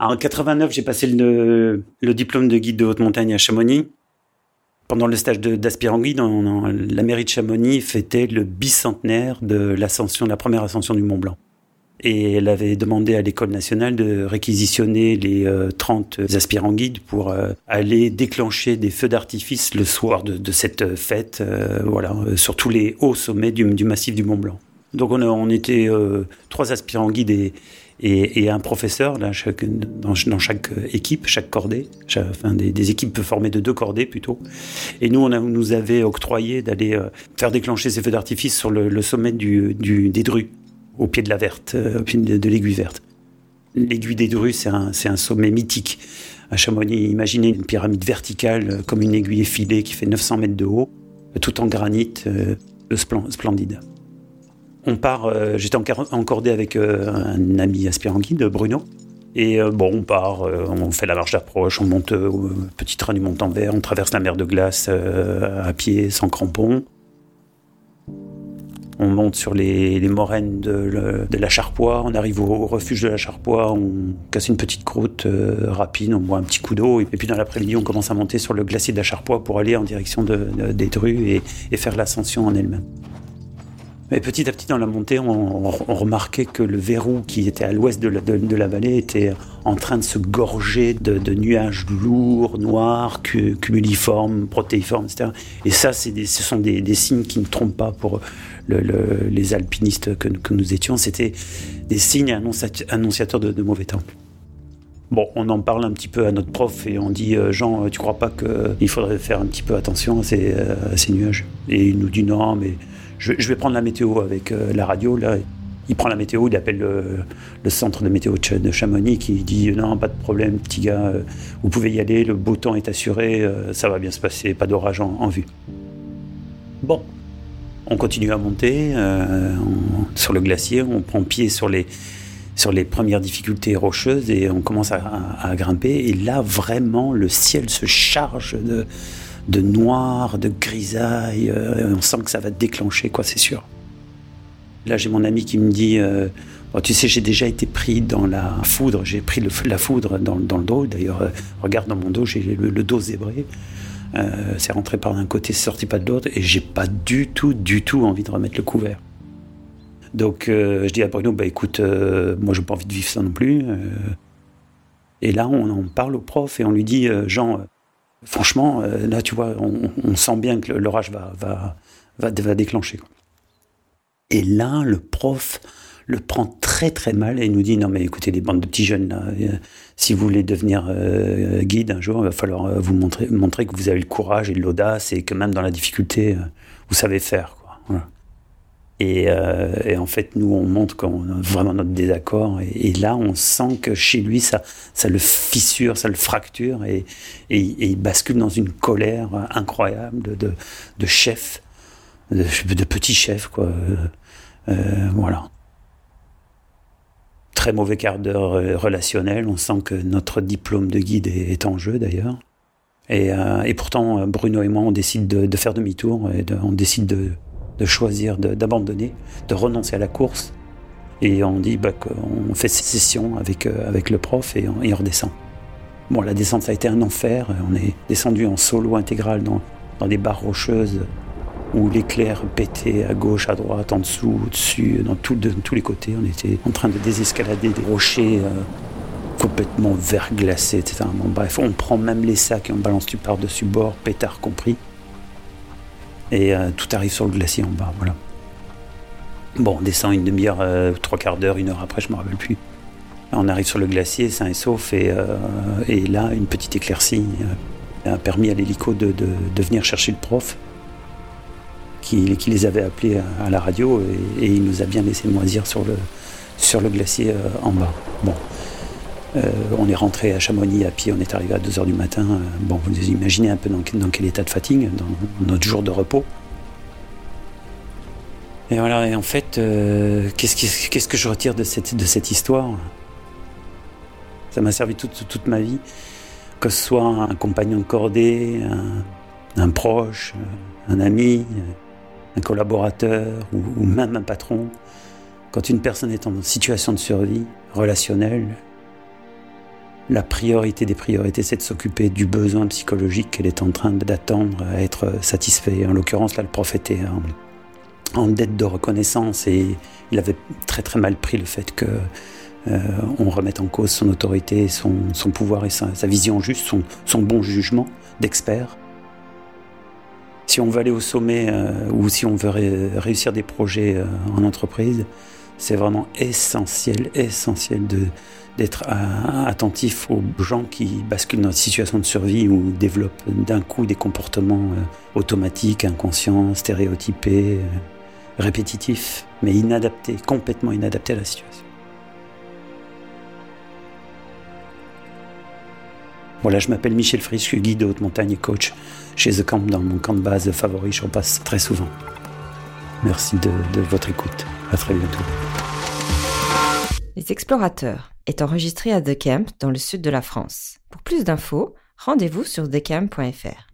En 89, j'ai passé le, diplôme de guide de haute montagne à Chamonix. Pendant le stage d'aspirant guide, la mairie de Chamonix fêtait le bicentenaire de l'ascension, la première ascension du Mont Blanc. Et elle avait demandé à l'école nationale de réquisitionner les 30 euh, aspirants guides pour euh, aller déclencher des feux d'artifice le soir de, cette fête, euh, voilà, sur tous les hauts sommets du, massif du Mont Blanc. Donc on, on était trois aspirants guides et, et, un professeur dans, chaque équipe, chaque cordée, enfin des, équipes formées de deux cordées plutôt. Et nous, on nous avait octroyé d'aller euh, faire déclencher ces feux d'artifice sur le, sommet du, des Drues, au pied de la verte, euh, l'aiguille verte. L'aiguille des Drues, c'est un, un, sommet mythique. À Chamonix, imaginez une pyramide verticale euh, comme une aiguille effilée qui fait 900 mètres de haut, tout en granit, splendide on part, euh, j'étais encordé avec euh, un ami aspirant guide, Bruno. Et euh, bon, on part, on fait la marche d'approche, on monte au petit train du Mont-en-Vert, on traverse la mer de glace à pied, sans crampons. On monte sur les, moraines de, la Charpoix, on arrive au, refuge de la Charpoix, on casse une petite croûte rapide, on boit un petit coup d'eau, et, puis dans l'après-midi, on commence à monter sur le glacier de la Charpoix pour aller en direction des Drues et faire l'ascension en elle-même. Mais petit à petit, dans la montée, on, remarquait que le verrou qui était à l'ouest de, la, vallée était en train de se gorger de, nuages lourds, noirs, cumuliformes, protéiformes, etc. Et ça, ce sont des, signes qui ne trompent pas pour les alpinistes que, nous étions. C'était des signes annonciateurs de, mauvais temps. Bon, on en parle un petit peu à notre prof et on dit euh, Jean, tu crois pas qu'il faudrait faire un petit peu attention à ces, à ces nuages? Et il nous dit non, mais je, vais prendre la météo avec euh, la radio. Là. Il prend la météo, il appelle le, centre de météo de Chamonix qui dit non, pas de problème, petit gars, euh, vous pouvez y aller, le beau temps est assuré, euh, ça va bien se passer, pas d'orage en, vue. Bon, on continue à monter sur le glacier, on prend pied sur les, sur les premières difficultés rocheuses et on commence à grimper. Et là, vraiment, le ciel se charge de, de noir, de grisaille. Euh, on sent que ça va déclencher, quoi, c'est sûr. Là, j'ai mon ami qui me dit euh, Tu sais, j'ai déjà été pris dans la foudre, j'ai pris la foudre dans, le dos. D'ailleurs, euh, regarde dans mon dos, j'ai le, dos zébré. c'est rentré par un côté, c'est sorti pas de l'autre, et j'ai pas du tout, du tout envie de remettre le couvert. Donc, je dis à Bruno Bah écoute, moi, j'ai pas envie de vivre ça non plus. et là, on en parle au prof et on lui dit Jean, franchement, euh, là, tu vois, on, sent bien que l'orage va, déclencher. Et là, le prof le prend très très mal et nous dit non mais écoutez les bandes de petits jeunes euh, si vous voulez devenir euh, guide un jour, il va falloir vous montrer, que vous avez le courage et l'audace et que même dans la difficulté, vous savez faire. Euh, et, en fait, nous, on montre qu'on a vraiment notre désaccord. Et, là, on sent que chez lui, ça, ça le fissure, ça le fracture. Et, il bascule dans une colère incroyable de, de chef, de, petit chef, quoi. Euh, voilà. Très mauvais quart d'heure euh, relationnel. On sent que notre diplôme de guide est, en jeu, d'ailleurs. Et, pourtant, Bruno et moi, on décide de, faire demi-tour et on décide de, de choisir d'abandonner, de, renoncer à la course. Et on dit bah, qu'on fait session avec, euh, avec le prof et on, redescend. Bon, la descente, ça a été un enfer. On est descendu en solo intégral dans, dans des barres rocheuses où l'éclair pétait à gauche, à droite, en dessous, au-dessus, dans de, tous les côtés. On était en train de désescalader des rochers euh, complètement verglacés, etc. Bon, bref, on prend même les sacs et on balance du par-dessus bord, pétard compris. Et euh, tout arrive sur le glacier en bas, voilà. Bon, on descend une demi-heure, euh, trois quarts d'heure, une heure après, je me rappelle plus. On arrive sur le glacier, sain et sauf, et, euh, et là, une petite éclaircie a permis à l'hélico de, venir chercher le prof, qui, les avait appelés à, la radio, et, il nous a bien laissé moisir sur sur le glacier en bas. Bon, euh, on est rentré à Chamonix à pied, on est arrivé à 2h du matin. Euh, bon, vous imaginez un peu dans, quel état de fatigue, dans notre jour de repos. Et voilà, et en fait, euh, qu'est-ce, que je retire de cette, histoire? Ça m'a servi toute, ma vie, que ce soit un compagnon de cordée, un, proche, un ami, un collaborateur ou même un patron. Quand une personne est en situation de survie relationnelle, la priorité des priorités, c'est de s'occuper du besoin psychologique qu'elle est en train d'attendre à être satisfait. En l'occurrence, là, le prophète est en, dette de reconnaissance et il avait très très mal pris le fait que euh, on remette en cause son autorité, son, pouvoir et sa, vision juste, son, bon jugement d'expert. Si on veut aller au sommet euh, ou si on veut réussir des projets euh, en entreprise, c'est vraiment essentiel, essentiel d'être attentif aux gens qui basculent dans une situation de survie ou développent d'un coup des comportements automatiques, inconscients, stéréotypés, répétitifs, mais inadaptés, complètement inadaptés à la situation. Voilà, je m'appelle Michel suis guide de haute montagne et coach chez The Camp dans mon camp de base favori, je repasse très souvent. Merci de, votre écoute. À très bientôt. Les Explorateurs est enregistré à The Camp dans le sud de la France. Pour plus d'infos, rendez-vous sur thecamp.fr.